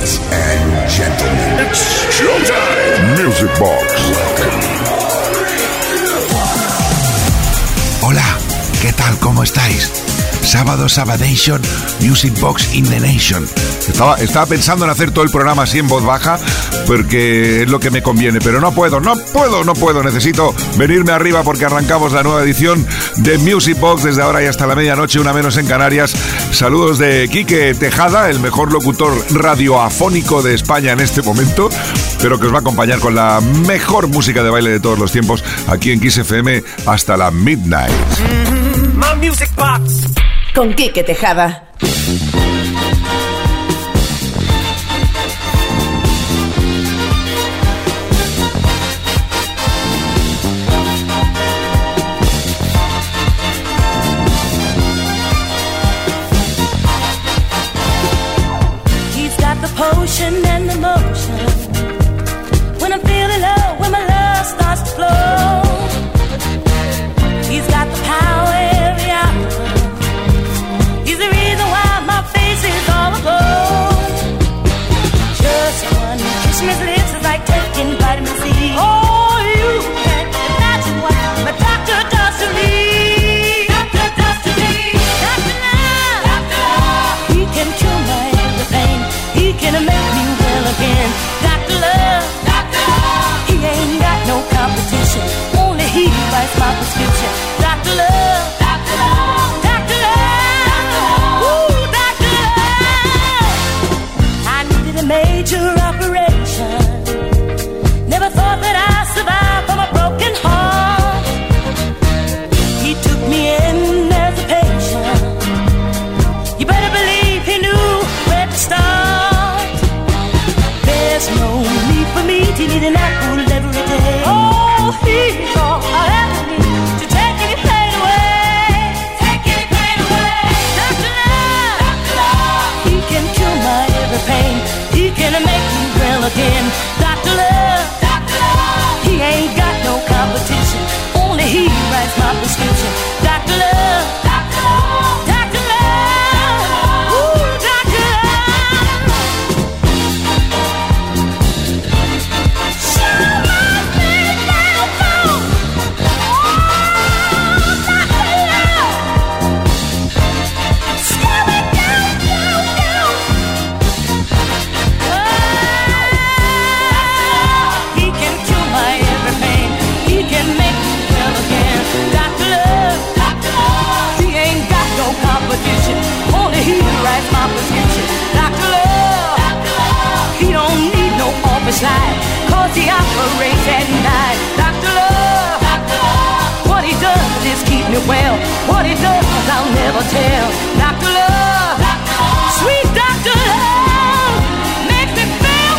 Ladies and gentlemen, it's showtime. Music Box. Hola, ¿qué tal? ¿Cómo estáis? Sábado Sabadation, Music Box in the Nation. Estaba, estaba pensando en hacer todo el programa así en voz baja, porque es lo que me conviene, pero no puedo, no puedo, no puedo. Necesito venirme arriba porque arrancamos la nueva edición de Music Box desde ahora y hasta la medianoche, una menos en Canarias. Saludos de Quique Tejada, el mejor locutor radioafónico de España en este momento, pero que os va a acompañar con la mejor música de baile de todos los tiempos aquí en Kiss FM hasta la midnight. Music Box con Quique Tejada. nature me well. What he does, I'll never tell. Doctor Love, Doctor sweet Doctor Love, makes me feel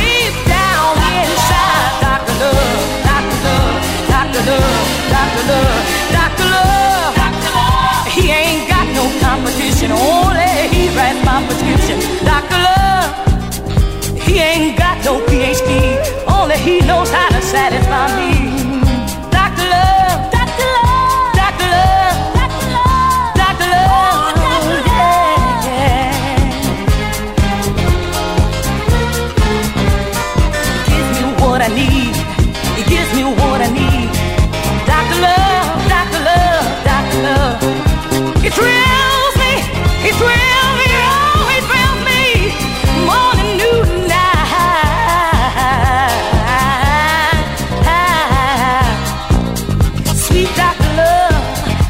deep down inside. Doctor Love, Doctor Love, Doctor Love, Doctor Love, Doctor Love, he ain't got no competition. Only he writes my prescription. Doctor Love. He ain't got no PhD, only he knows how to satisfy me.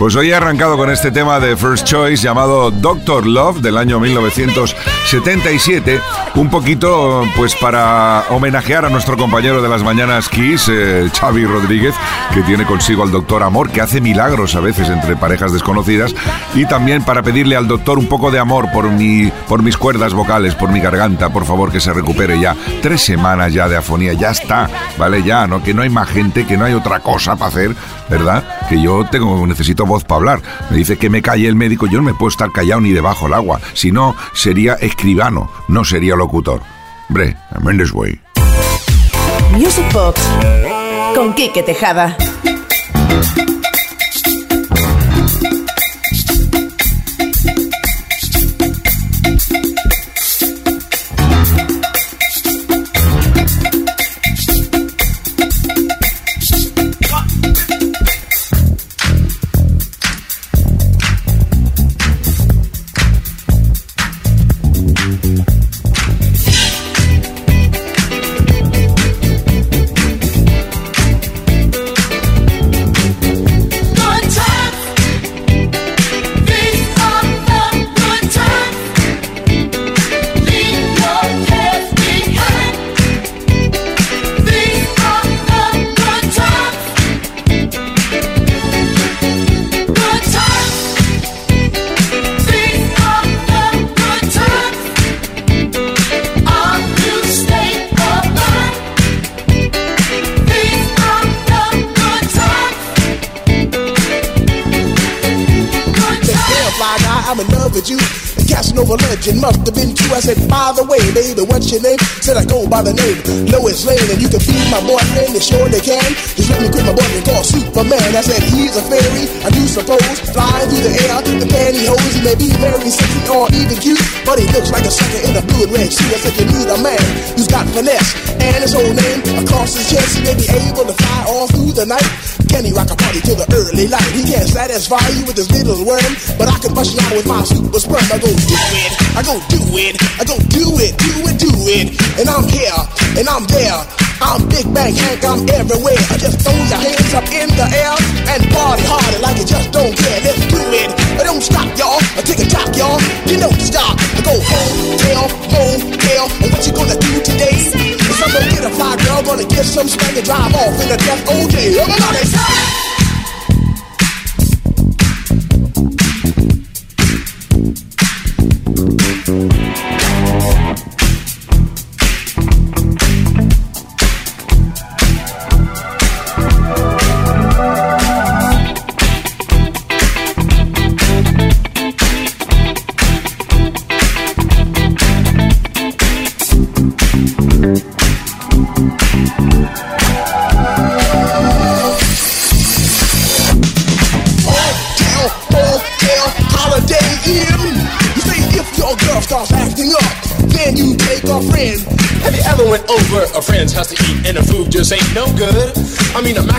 Pues hoy he arrancado con este tema de First Choice llamado Doctor Love del año 1977, un poquito pues para homenajear a nuestro compañero de las mañanas Kiss, eh, Xavi Rodríguez, que tiene consigo al Doctor Amor, que hace milagros a veces entre parejas desconocidas, y también para pedirle al doctor un poco de amor por, mi, por mis cuerdas vocales, por mi garganta, por favor que se recupere ya. Tres semanas ya de afonía, ya está, ¿vale? Ya, ¿no? Que no hay más gente, que no hay otra cosa para hacer, ¿verdad? Que yo tengo, necesito voz para hablar. Me dice que me calle el médico, yo no me puedo estar callado ni debajo del agua. Si no, sería escribano, no sería locutor. Hombre, I'm this way. Music Box con Quique Tejada. Must have been true. I said, by the way, baby, what's your name? Said I go by the name Lois Lane, and you can be my boyfriend. You sure they can. Just let me quit my boyfriend called Superman. I said he's a fairy. I do suppose flying through the air. The pantyhose, he may be very sexy or even cute, but he looks like a sucker in a blue and red suit. I said you need a man who's got finesse and his whole name across his chest. He may be able to fly all through the night. He rock a party till the early light? He can't satisfy you with his little worm, but I can bust you out with my super sperm. I go do it, I go do it, I go do it, do it, do it, and I'm here, and I'm there. I'm Big Bang Hank, I'm everywhere. I just throw your hands up in the air and party harder like you just don't care. Let's do it. I Don't stop, y'all. I take a talk, y'all. You don't stop. I go home, tell, home, tell. And what you gonna do today? Gonna get a fly girl, gonna get some spank and drive off in a death OJ. Everybody. a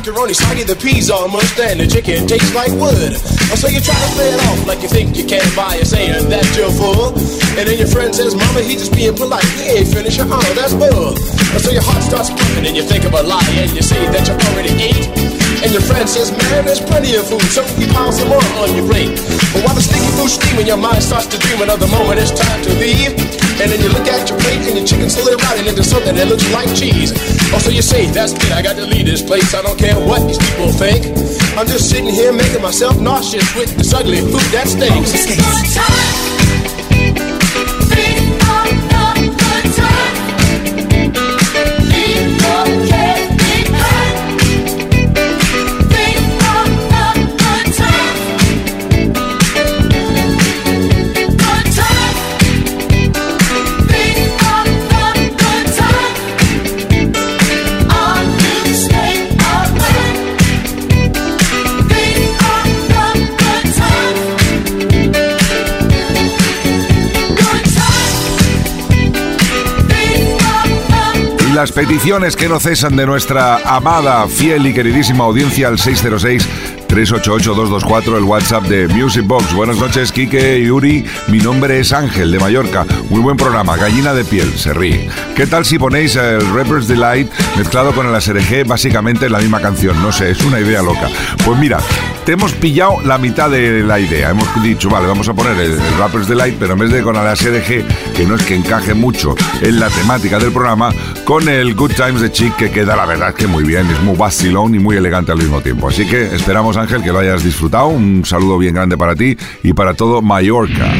macaroni soggy, the peas almost, and the chicken tastes like wood. So you try to play it off like you think you can by saying that you're full. And then your friend says, Mama, he just being polite. He ain't finished. Oh, that's bull. So your heart starts pumping and you think of a lie and you say that you already ate. And your friend says, man, there's plenty of food, so you pile some more on your plate. But while the sticky food's steaming, your mind starts to dream another moment it's time to leave. And then you look at your plate and your chicken's slowly rotting into something that looks like cheese. Oh, also, you say, that's it, I got to leave this place. I don't care what these people think. I'm just sitting here making myself nauseous with this ugly food that stinks. Las peticiones que no cesan de nuestra amada, fiel y queridísima audiencia al 606 388-224, el WhatsApp de Music Box. Buenas noches, Kike y Yuri. Mi nombre es Ángel, de Mallorca. Muy buen programa, gallina de piel, se ríe. ¿Qué tal si ponéis el Rapper's Delight mezclado con el ASRG, básicamente en la misma canción? No sé, es una idea loca. Pues mira, te hemos pillado la mitad de la idea. Hemos dicho, vale, vamos a poner el, Rapper's Delight, pero en vez de con el ASRG, que no es que encaje mucho en la temática del programa, con el Good Times de Chick, que queda la verdad que muy bien, es muy vacilón y muy elegante al mismo tiempo. Así que esperamos Ángel, que lo hayas disfrutado. Un saludo bien grande para ti y para todo Mallorca.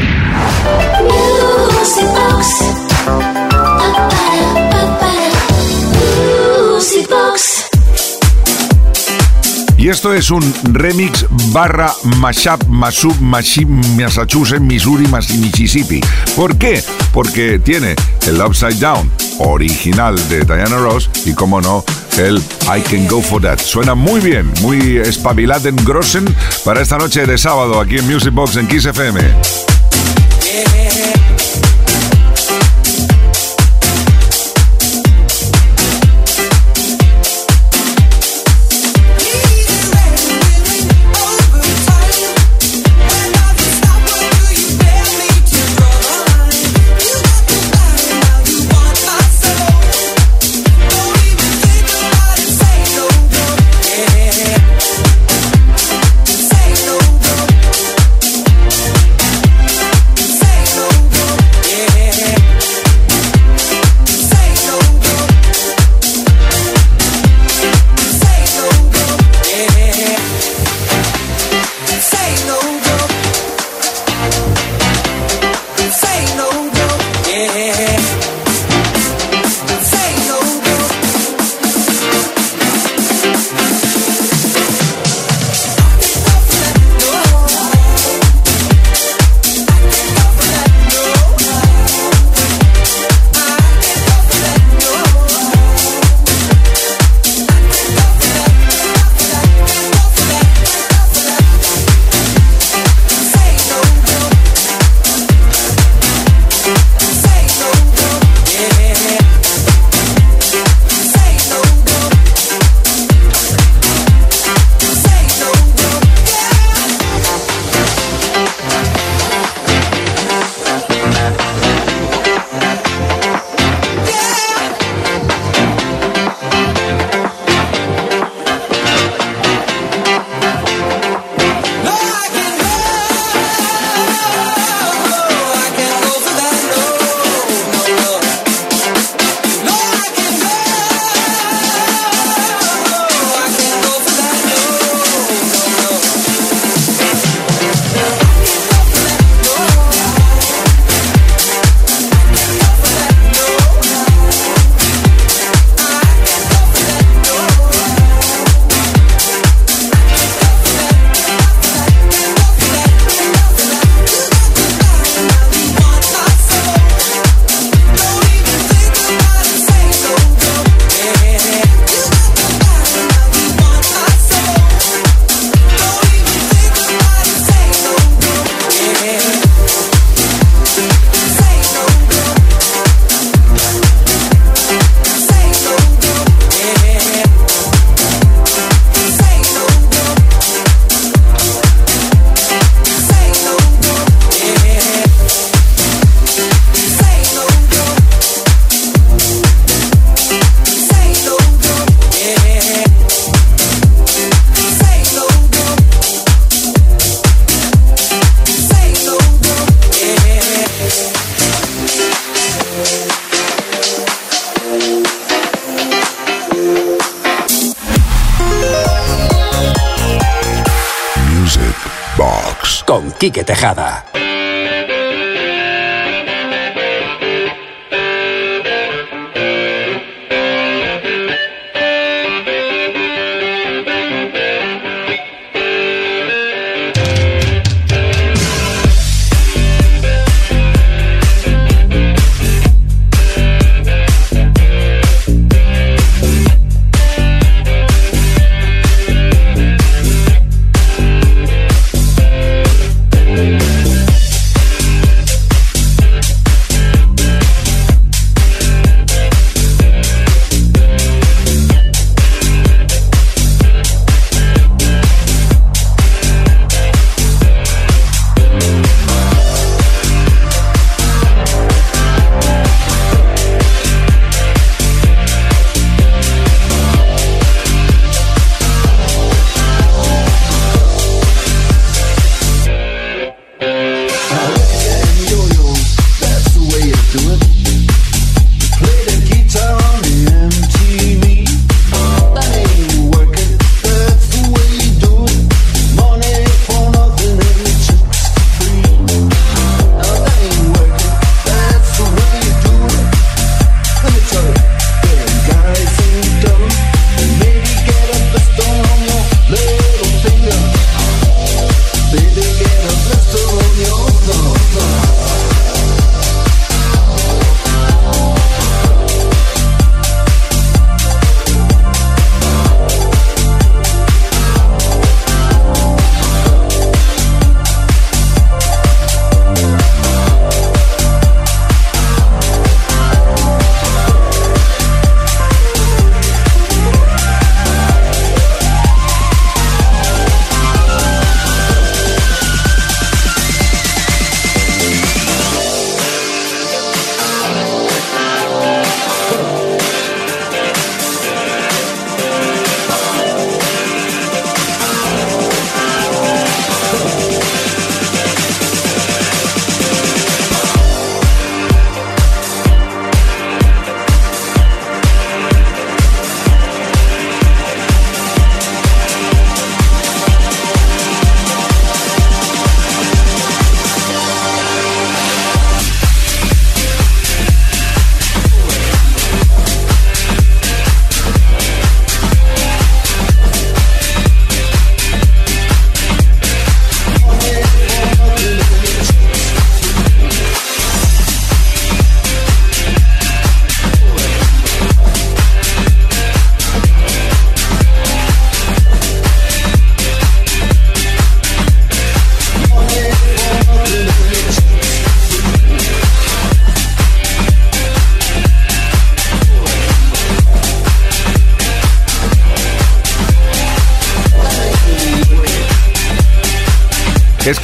Y esto es un remix barra mashup, mashup, mashup, Massachusetts, Missouri, Mississippi. ¿Por qué? Porque tiene el Upside Down original de Diana Ross y, como no, el I Can Go For That. Suena muy bien, muy espabiladen grossen para esta noche de sábado aquí en Music Box en Kiss FM. Quique Tejada.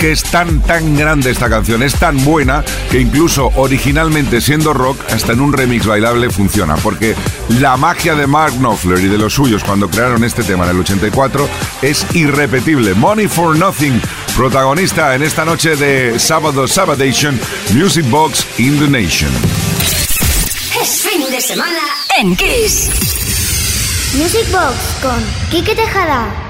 Que es tan, tan grande esta canción, es tan buena que incluso originalmente siendo rock, hasta en un remix bailable funciona, porque la magia de Mark Knopfler y de los suyos cuando crearon este tema en el 84 es irrepetible. Money for Nothing, protagonista en esta noche de Sábado Sabadation, Music Box in the Nation. Es fin de semana en Kiss. Music Box con Kike Tejada.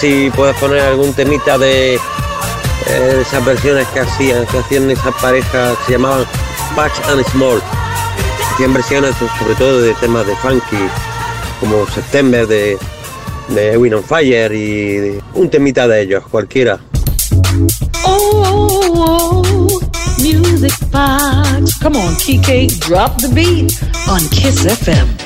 si puedes poner algún temita eh, de esas versiones que hacían, que hacían esas parejas, se llamaban Patch and Small. Hacían versiones sobre todo de temas de funky, como September de, de Win on Fire y un temita de ellos, cualquiera. Oh, oh, oh, oh music box. Come on, TK, drop the beat on Kiss FM.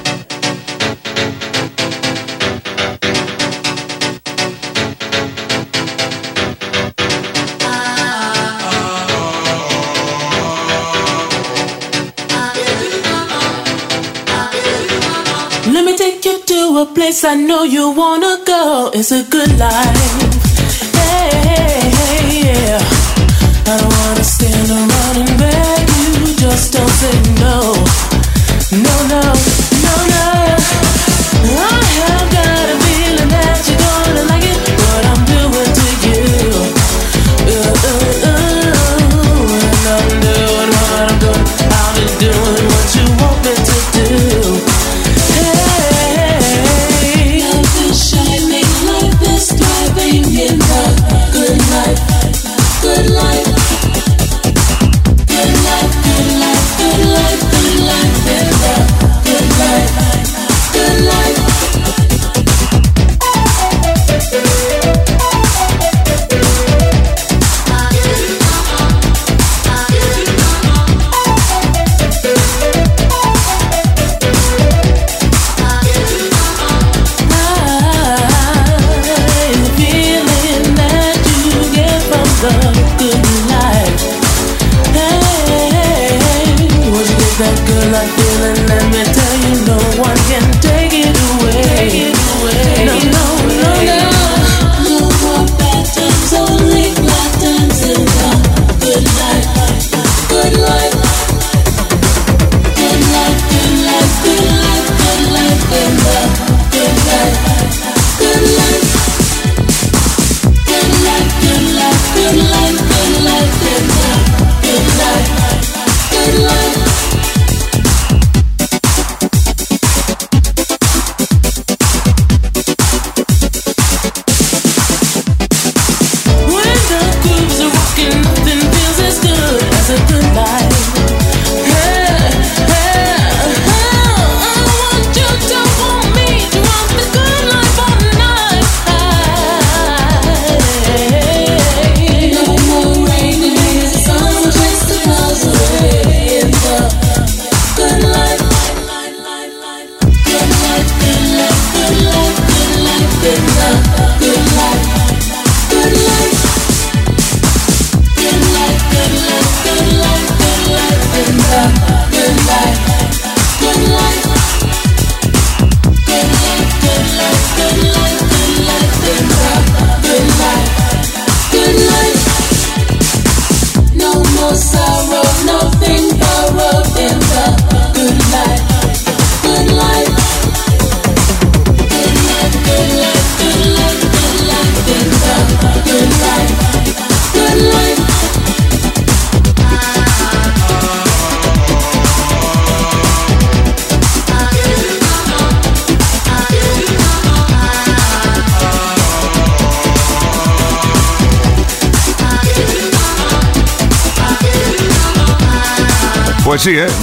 I know you wanna go. It's a good life.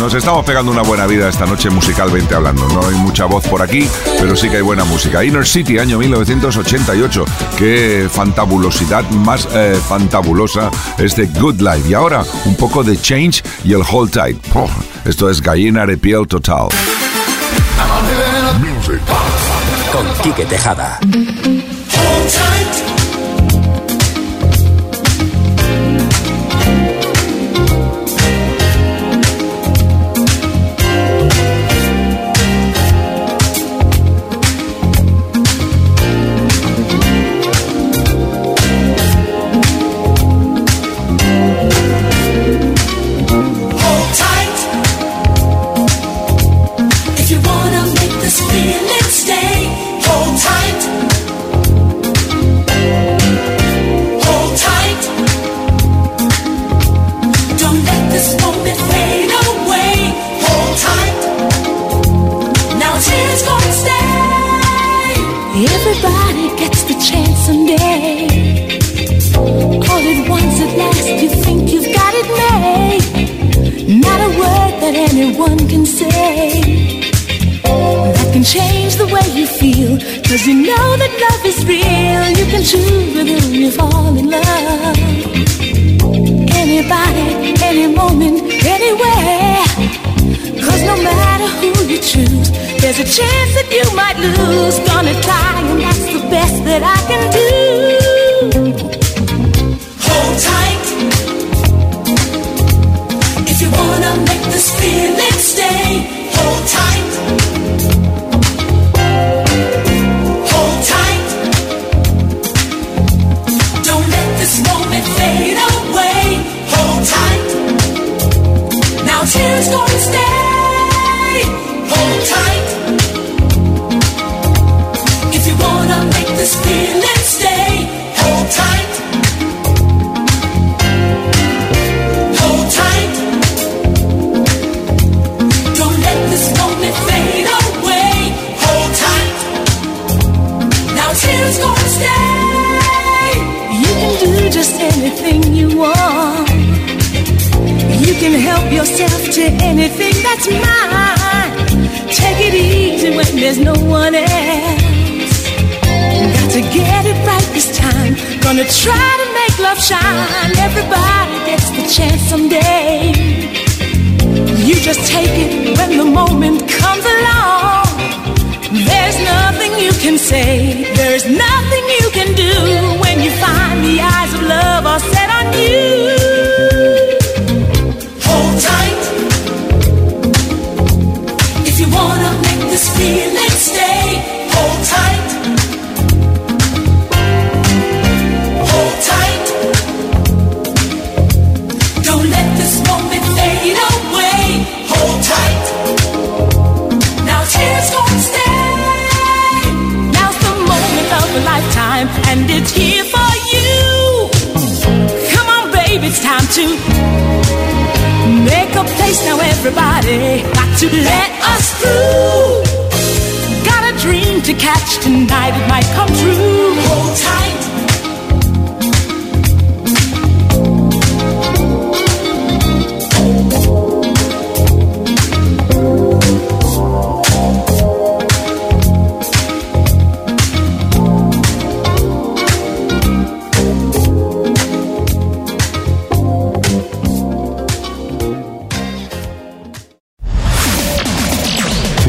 Nos estamos pegando una buena vida esta noche musicalmente hablando. No hay mucha voz por aquí, pero sí que hay buena música. Inner City, año 1988. Qué fantabulosidad más eh, fantabulosa este Good Life. Y ahora un poco de Change y el Hold Tight. Oh, esto es gallina de piel total. Con Quique Tejada. That's mine. Take it easy when there's no one else. Got to get it right this time. Gonna try to make love shine. Everybody gets the chance someday. You just take it when the moment comes along. There's nothing you can say, there's nothing you can do when you find the eyes of love are set on you. Stay, hold tight. Hold tight. Don't let this moment fade away. Hold tight. Now tears gonna stay. Now's the moment of a lifetime, and it's here for you. Come on, it's time to make a place now, everybody. Got to let us through. To catch tonight, it might come true. Hold tight.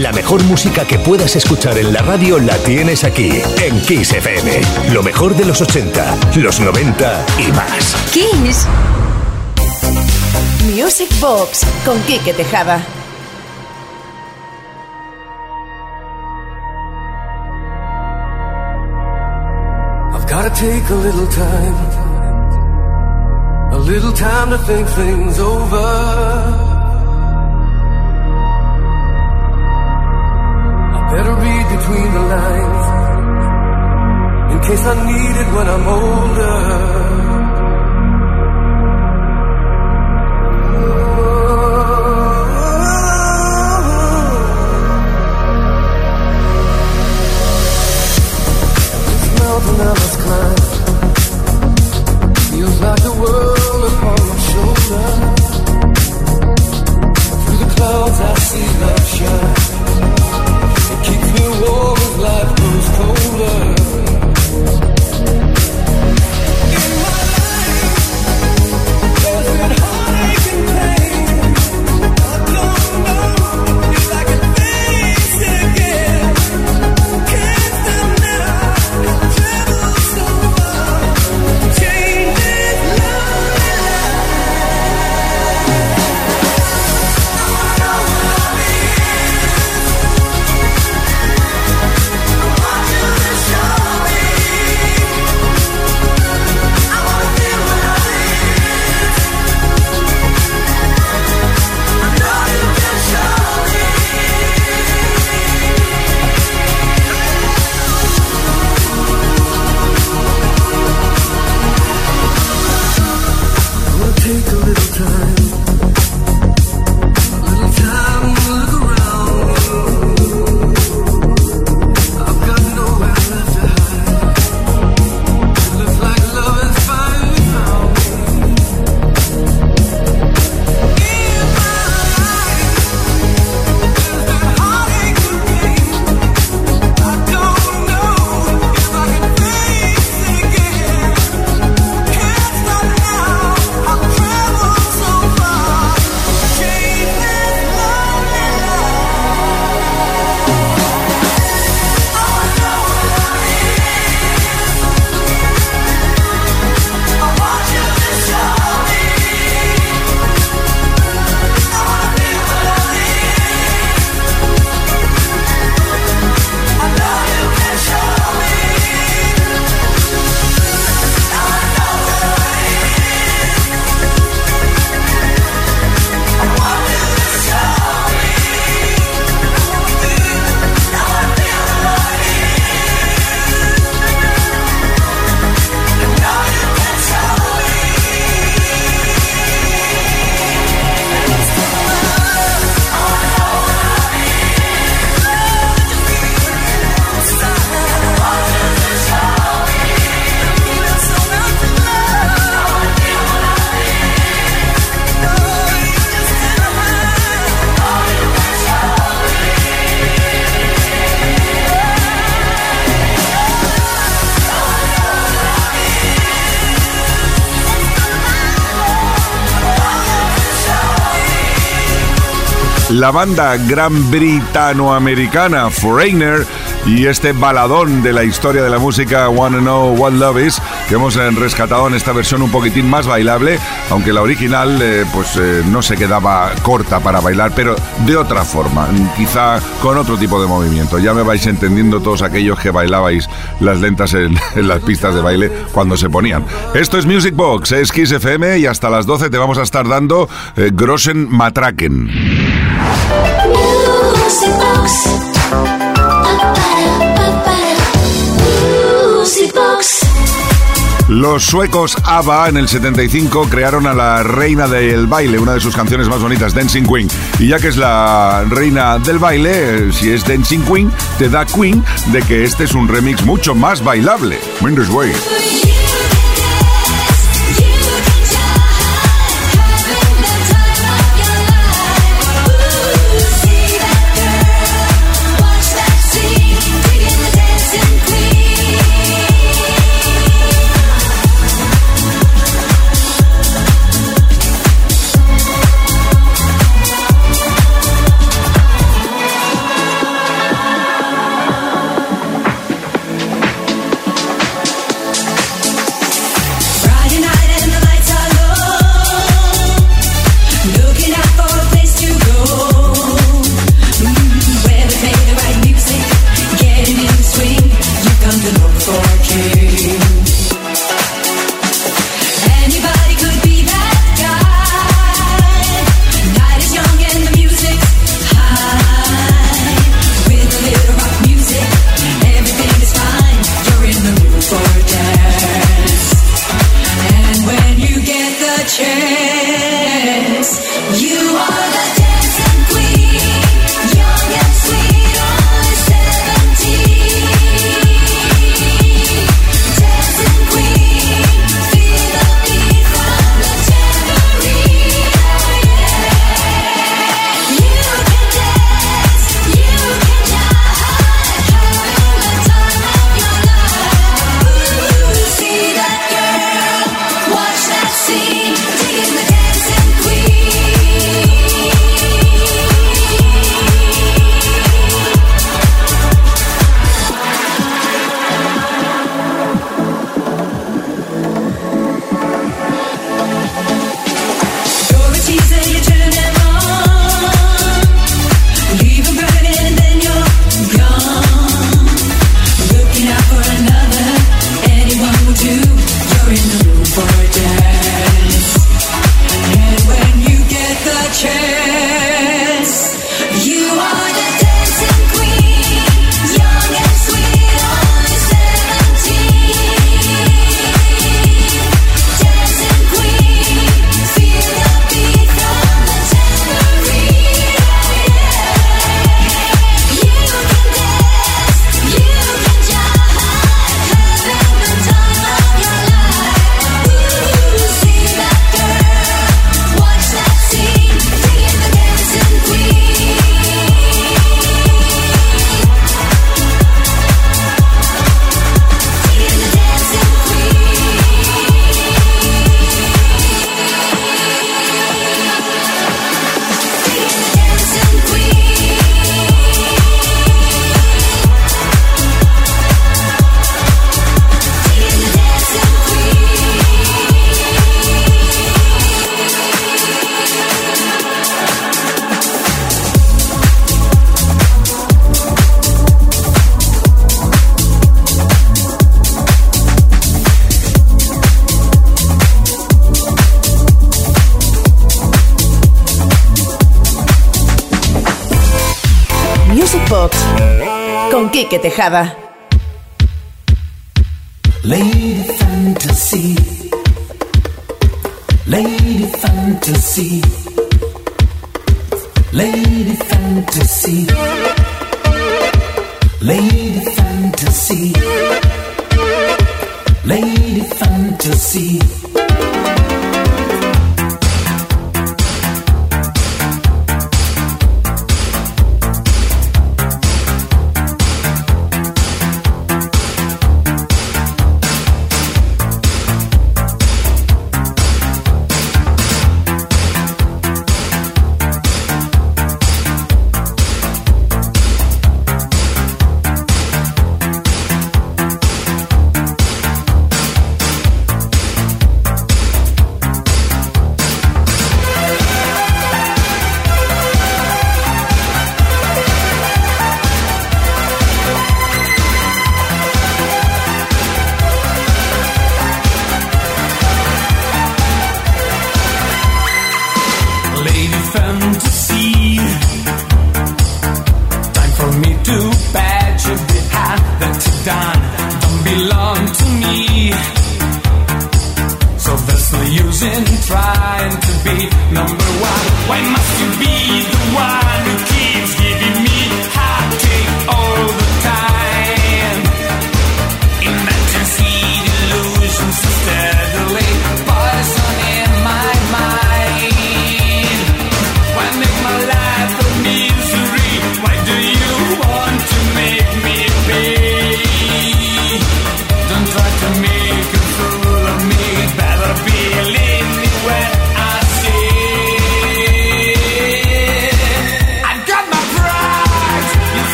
La mejor música que puedas escuchar en la radio la tienes aquí, en Kiss FM. Lo mejor de los 80, los 90 y más. Kiss. Music Box con Quique Tejada. I've gotta take a little time, a little time to think things over. Better read between the lines, in case I need it when I'm older. This mountain I feels like the world upon my shoulder. Through the clouds I see love shine as life grows colder. La banda gran britanoamericana Foreigner y este baladón de la historia de la música Wanna Know What Love Is que hemos eh, rescatado en esta versión un poquitín más bailable, aunque la original eh, pues eh, no se quedaba corta para bailar, pero de otra forma, quizá con otro tipo de movimiento. Ya me vais entendiendo todos aquellos que bailabais las lentas en, las pistas de baile cuando se ponían. Esto es Music Box, es Kiss FM y hasta las 12 te vamos a estar dando eh, Grossen Matraken. Los suecos ABBA en el 75 crearon a la reina del baile, una de sus canciones más bonitas, Dancing Queen. Y ya que es la reina del baile, eh, si es Dancing Queen, te da Queen de que este es un remix mucho más bailable. Mendes Way. Tejada.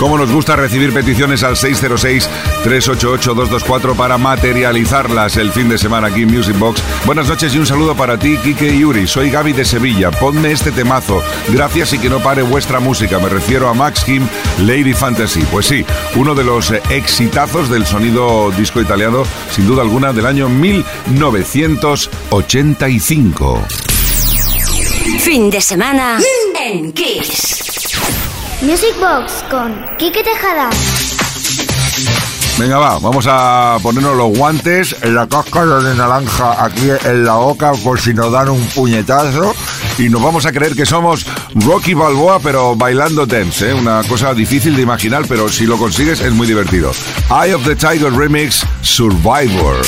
Cómo nos gusta recibir peticiones al 606-388-224 para materializarlas el fin de semana aquí en Music Box. Buenas noches y un saludo para ti, Kike y Yuri. Soy Gaby de Sevilla. Ponme este temazo. Gracias y que no pare vuestra música. Me refiero a Max Kim, Lady Fantasy. Pues sí, uno de los eh, exitazos del sonido disco italiano, sin duda alguna, del año 1985. Fin de semana en Kiss. Music Box con Quique Tejada. Venga, va, vamos a ponernos los guantes, la cáscara de naranja aquí en la boca por si nos dan un puñetazo y nos vamos a creer que somos Rocky Balboa pero bailando dance, ¿eh? una cosa difícil de imaginar pero si lo consigues es muy divertido. Eye of the Tiger Remix Survivor.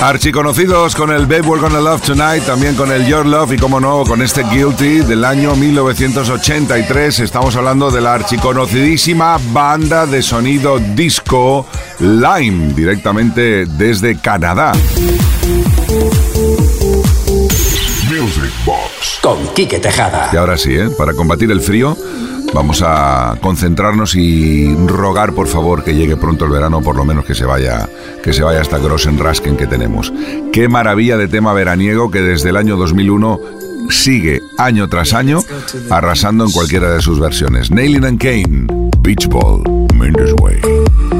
Archiconocidos con el Babe We're Gonna Love Tonight, también con el Your Love y como no, con este Guilty del año 1983. Estamos hablando de la archiconocidísima banda de sonido disco Lime, directamente desde Canadá. Music Box. Con Quique Tejada. Y ahora sí, ¿eh? para combatir el frío Vamos a concentrarnos y rogar, por favor, que llegue pronto el verano, por lo menos que se vaya, que se vaya hasta Grossenrasken que tenemos. Qué maravilla de tema veraniego que desde el año 2001 sigue año tras año arrasando en cualquiera de sus versiones. Nailing and Kane, Beach Ball, Minder's Way.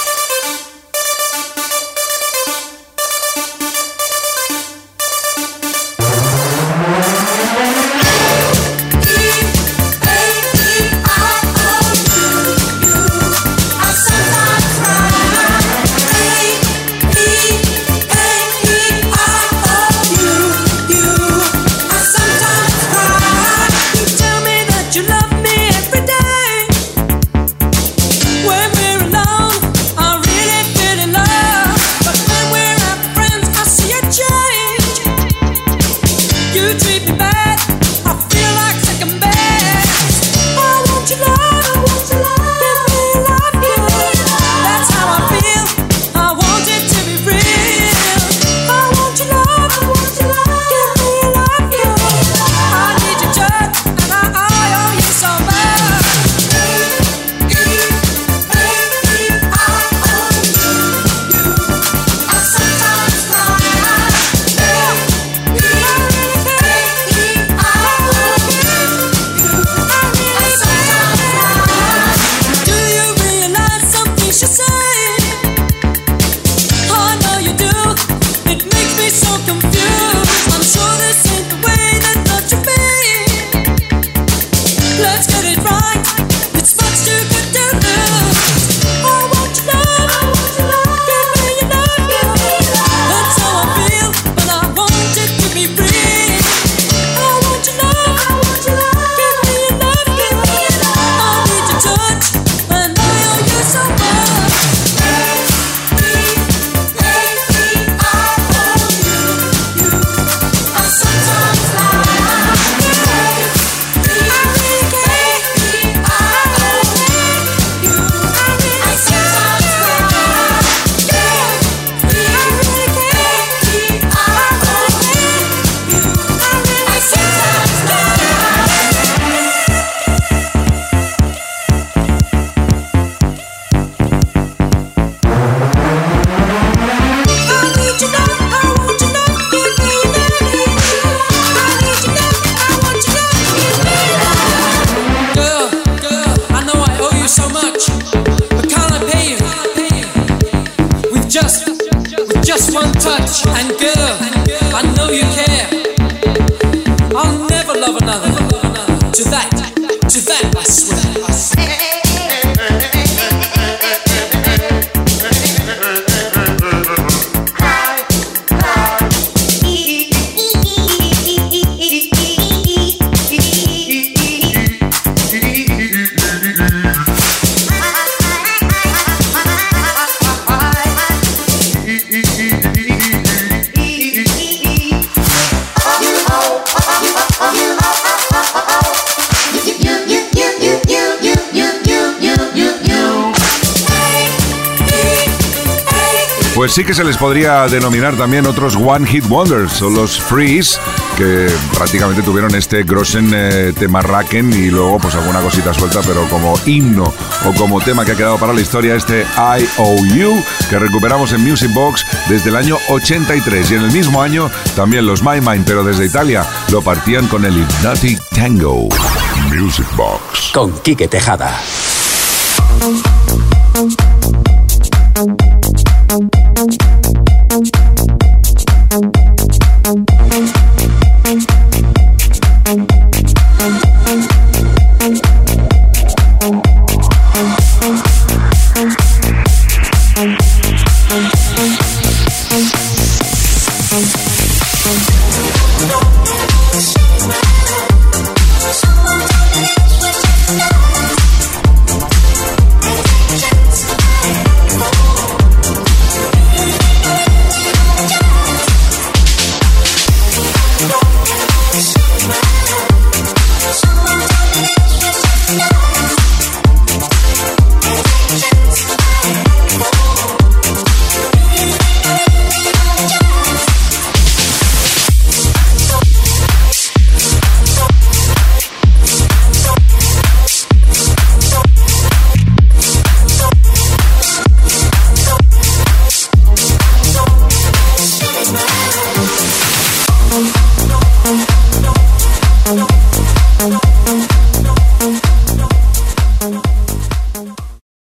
Pues sí que se les podría denominar también otros One Hit Wonders, son los Freeze, que prácticamente tuvieron este Grossen eh, tema Racken y luego pues alguna cosita suelta, pero como himno o como tema que ha quedado para la historia este IOU, que recuperamos en Music Box desde el año 83 y en el mismo año también los My Mind, pero desde Italia lo partían con el Hypnotic Tango. Music Box. Con Quique Tejada.